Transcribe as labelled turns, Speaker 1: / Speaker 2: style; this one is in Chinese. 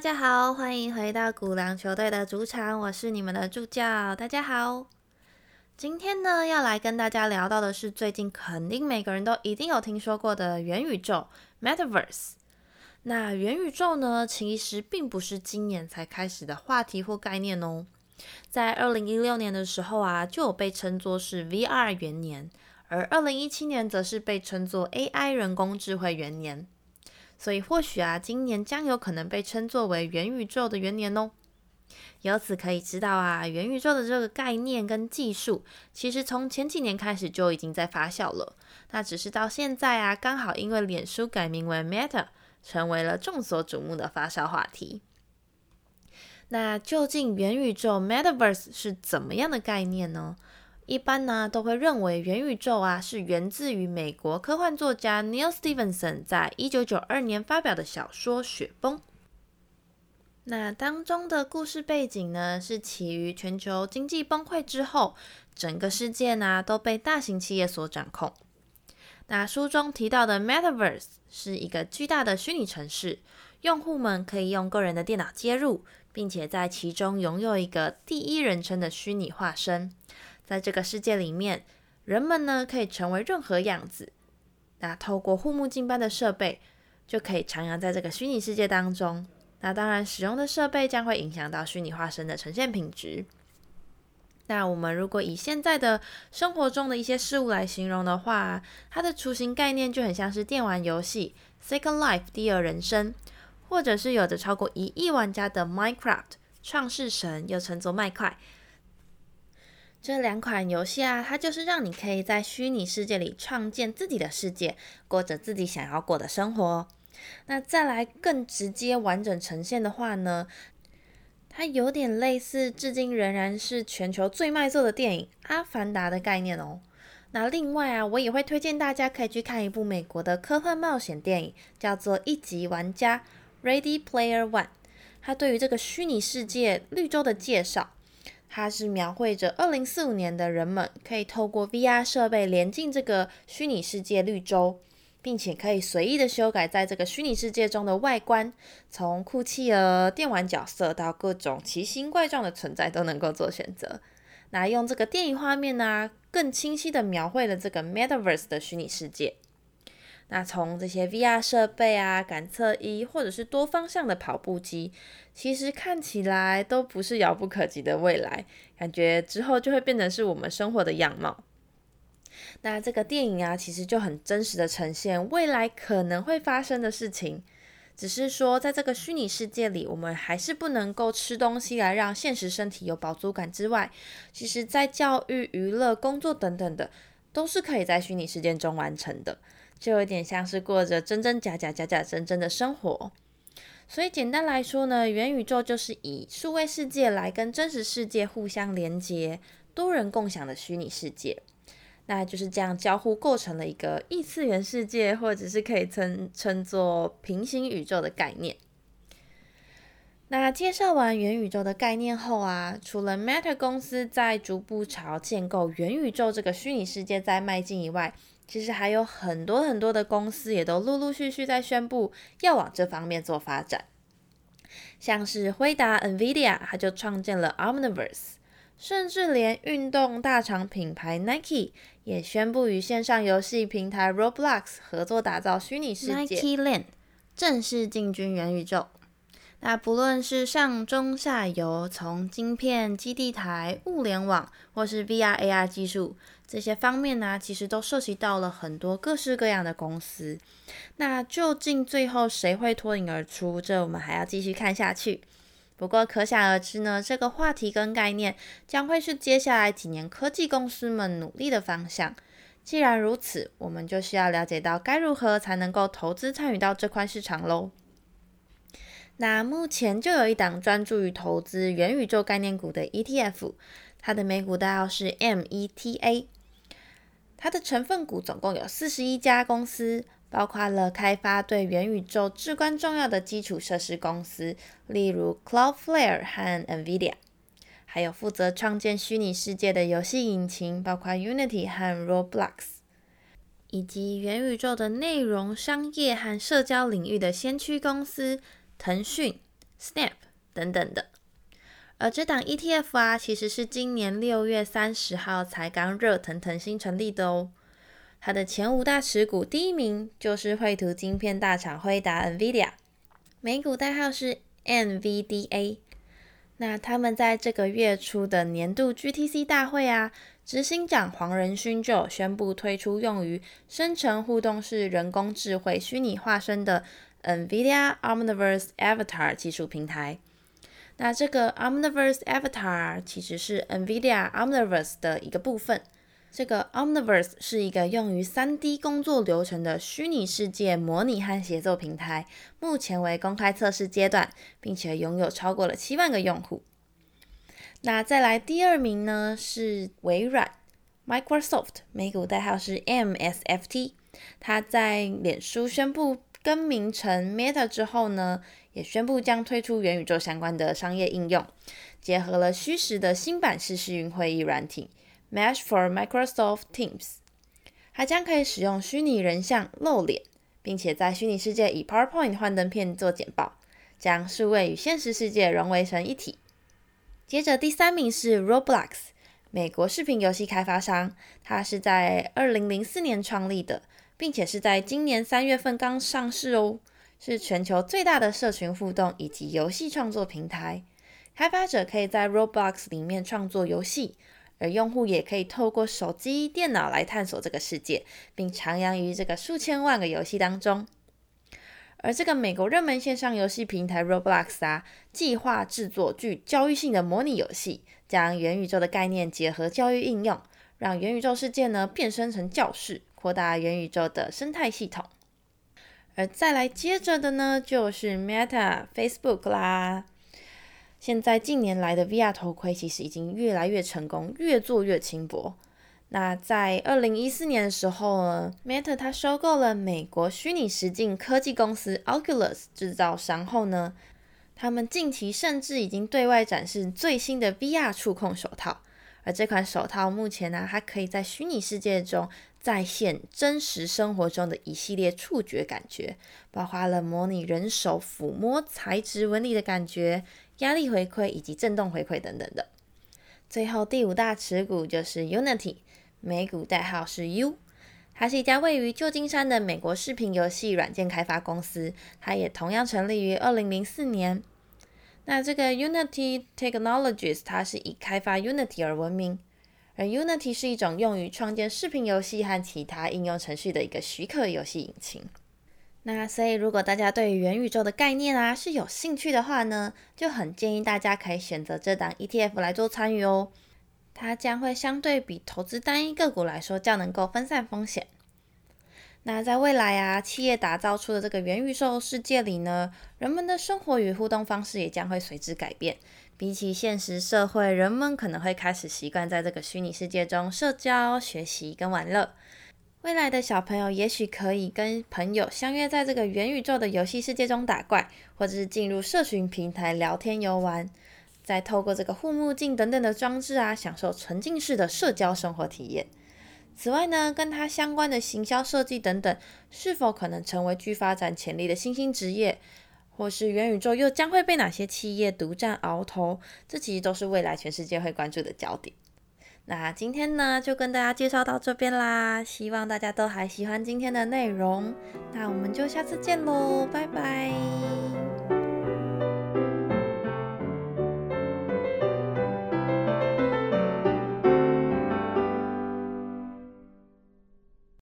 Speaker 1: 大家好，欢迎回到古狼球队的主场，我是你们的助教。大家好，今天呢要来跟大家聊到的是最近肯定每个人都一定有听说过的元宇宙 （Metaverse）。那元宇宙呢，其实并不是今年才开始的话题或概念哦。在二零一六年的时候啊，就有被称作是 VR 元年，而二零一七年则是被称作 AI 人工智慧元年。所以或许啊，今年将有可能被称作为元宇宙的元年哦。由此可以知道啊，元宇宙的这个概念跟技术，其实从前几年开始就已经在发酵了。那只是到现在啊，刚好因为脸书改名为 Meta，成为了众所瞩目的发烧话题。那究竟元宇宙 Metaverse 是怎么样的概念呢？一般呢都会认为元宇宙啊是源自于美国科幻作家 Neil Stephenson 在一九九二年发表的小说《雪崩》。那当中的故事背景呢是起于全球经济崩溃之后，整个世界呢都被大型企业所掌控。那书中提到的 Metaverse 是一个巨大的虚拟城市，用户们可以用个人的电脑接入，并且在其中拥有一个第一人称的虚拟化身。在这个世界里面，人们呢可以成为任何样子。那透过护目镜般的设备，就可以徜徉在这个虚拟世界当中。那当然，使用的设备将会影响到虚拟化身的呈现品质。那我们如果以现在的生活中的一些事物来形容的话，它的雏形概念就很像是电玩游戏《Second Life》第二人生，或者是有着超过一亿玩家的《Minecraft》创世神，又称作麦块。这两款游戏啊，它就是让你可以在虚拟世界里创建自己的世界，过着自己想要过的生活。那再来更直接完整呈现的话呢，它有点类似至今仍然是全球最卖座的电影《阿凡达》的概念哦。那另外啊，我也会推荐大家可以去看一部美国的科幻冒险电影，叫做《一级玩家》（Ready Player One）。它对于这个虚拟世界绿洲的介绍。它是描绘着二零四五年的人们可以透过 VR 设备连进这个虚拟世界绿洲，并且可以随意的修改在这个虚拟世界中的外观，从酷企鹅、电玩角色到各种奇形怪状的存在都能够做选择。那用这个电影画面呢，更清晰的描绘了这个 Metaverse 的虚拟世界。那从这些 VR 设备啊、感测仪，或者是多方向的跑步机，其实看起来都不是遥不可及的未来，感觉之后就会变成是我们生活的样貌。那这个电影啊，其实就很真实的呈现未来可能会发生的事情，只是说在这个虚拟世界里，我们还是不能够吃东西来让现实身体有饱足感之外，其实在教育、娱乐、工作等等的，都是可以在虚拟世界中完成的。就有点像是过着真真假假、假假真真的生活，所以简单来说呢，元宇宙就是以数位世界来跟真实世界互相连接、多人共享的虚拟世界。那就是这样交互构成了一个异次元世界，或者是可以称称作平行宇宙的概念。那介绍完元宇宙的概念后啊，除了 Meta 公司在逐步朝建构元宇宙这个虚拟世界在迈进以外，其实还有很多很多的公司也都陆陆续续在宣布要往这方面做发展，像是辉达 （NVIDIA） 它就创建了 Omniverse，甚至连运动大厂品牌 Nike 也宣布与线上游戏平台 Roblox 合作打造虚拟世界
Speaker 2: Nike Land，正式进军元宇宙。
Speaker 1: 那不论是上中下游，从晶片、基地台、物联网，或是 VR、AR 技术这些方面呢，其实都涉及到了很多各式各样的公司。那究竟最后谁会脱颖而出？这我们还要继续看下去。不过可想而知呢，这个话题跟概念将会是接下来几年科技公司们努力的方向。既然如此，我们就需要了解到该如何才能够投资参与到这块市场喽。那目前就有一档专注于投资元宇宙概念股的 ETF，它的美股代号是 META，它的成分股总共有四十一家公司，包括了开发对元宇宙至关重要的基础设施公司，例如 Cloudflare 和 NVIDIA，还有负责创建虚拟世界的游戏引擎，包括 Unity 和 Roblox，以及元宇宙的内容商业和社交领域的先驱公司。腾讯、Snap 等等的。而这档 ETF 啊，其实是今年六月三十号才刚热腾腾新成立的哦。它的前五大持股，第一名就是绘图晶片大厂辉达 （NVIDIA），美股代号是 NVDA。那他们在这个月初的年度 GTC 大会啊，执行长黄仁勋就宣布推出用于生成互动式人工智慧虚拟化身的 NVIDIA Omniverse Avatar 技术平台。那这个 Omniverse Avatar 其实是 NVIDIA Omniverse 的一个部分。这个 Omniverse 是一个用于 3D 工作流程的虚拟世界模拟和协作平台，目前为公开测试阶段，并且拥有超过了七万个用户。那再来第二名呢是微软 Microsoft，美股代号是 MSFT。它在脸书宣布更名成 Meta 之后呢？也宣布将推出元宇宙相关的商业应用，结合了虚实的新版式试运会议软体 Mesh for Microsoft Teams，还将可以使用虚拟人像露脸，并且在虚拟世界以 PowerPoint 幻灯片做简报，将数位与现实世界融为成一体。接着第三名是 Roblox，美国视频游戏开发商，它是在二零零四年创立的，并且是在今年三月份刚上市哦。是全球最大的社群互动以及游戏创作平台，开发者可以在 Roblox 里面创作游戏，而用户也可以透过手机、电脑来探索这个世界，并徜徉于这个数千万个游戏当中。而这个美国热门线上游戏平台 Roblox 啊，计划制作具教育性的模拟游戏，将元宇宙的概念结合教育应用，让元宇宙世界呢变身成教室，扩大元宇宙的生态系统。而再来接着的呢，就是 Meta、Facebook 啦。现在近年来的 VR 头盔其实已经越来越成功，越做越轻薄。那在二零一四年的时候呢，Meta 它收购了美国虚拟实境科技公司 Oculus 制造商后呢，他们近期甚至已经对外展示最新的 VR 触控手套。而这款手套目前呢，它可以在虚拟世界中。再现真实生活中的一系列触觉感觉，包括了模拟人手抚摸材质纹理的感觉、压力回馈以及震动回馈等等的。最后第五大持股就是 Unity，美股代号是 U，它是一家位于旧金山的美国视频游戏软件开发公司，它也同样成立于二零零四年。那这个 Unity Technologies 它是以开发 Unity 而闻名。而 Unity 是一种用于创建视频游戏和其他应用程序的一个许可游戏引擎。那所以，如果大家对于元宇宙的概念啊是有兴趣的话呢，就很建议大家可以选择这档 ETF 来做参与哦。它将会相对比投资单一个股来说较能够分散风险。那在未来啊，企业打造出的这个元宇宙世界里呢，人们的生活与互动方式也将会随之改变。比起现实社会，人们可能会开始习惯在这个虚拟世界中社交、学习跟玩乐。未来的小朋友也许可以跟朋友相约在这个元宇宙的游戏世界中打怪，或者是进入社群平台聊天游玩，再透过这个护目镜等等的装置啊，享受沉浸式的社交生活体验。此外呢，跟它相关的行销设计等等，是否可能成为具发展潜力的新兴职业？或是元宇宙又将会被哪些企业独占鳌头？这其实都是未来全世界会关注的焦点。那今天呢，就跟大家介绍到这边啦，希望大家都还喜欢今天的内容。那我们就下次见喽，拜拜。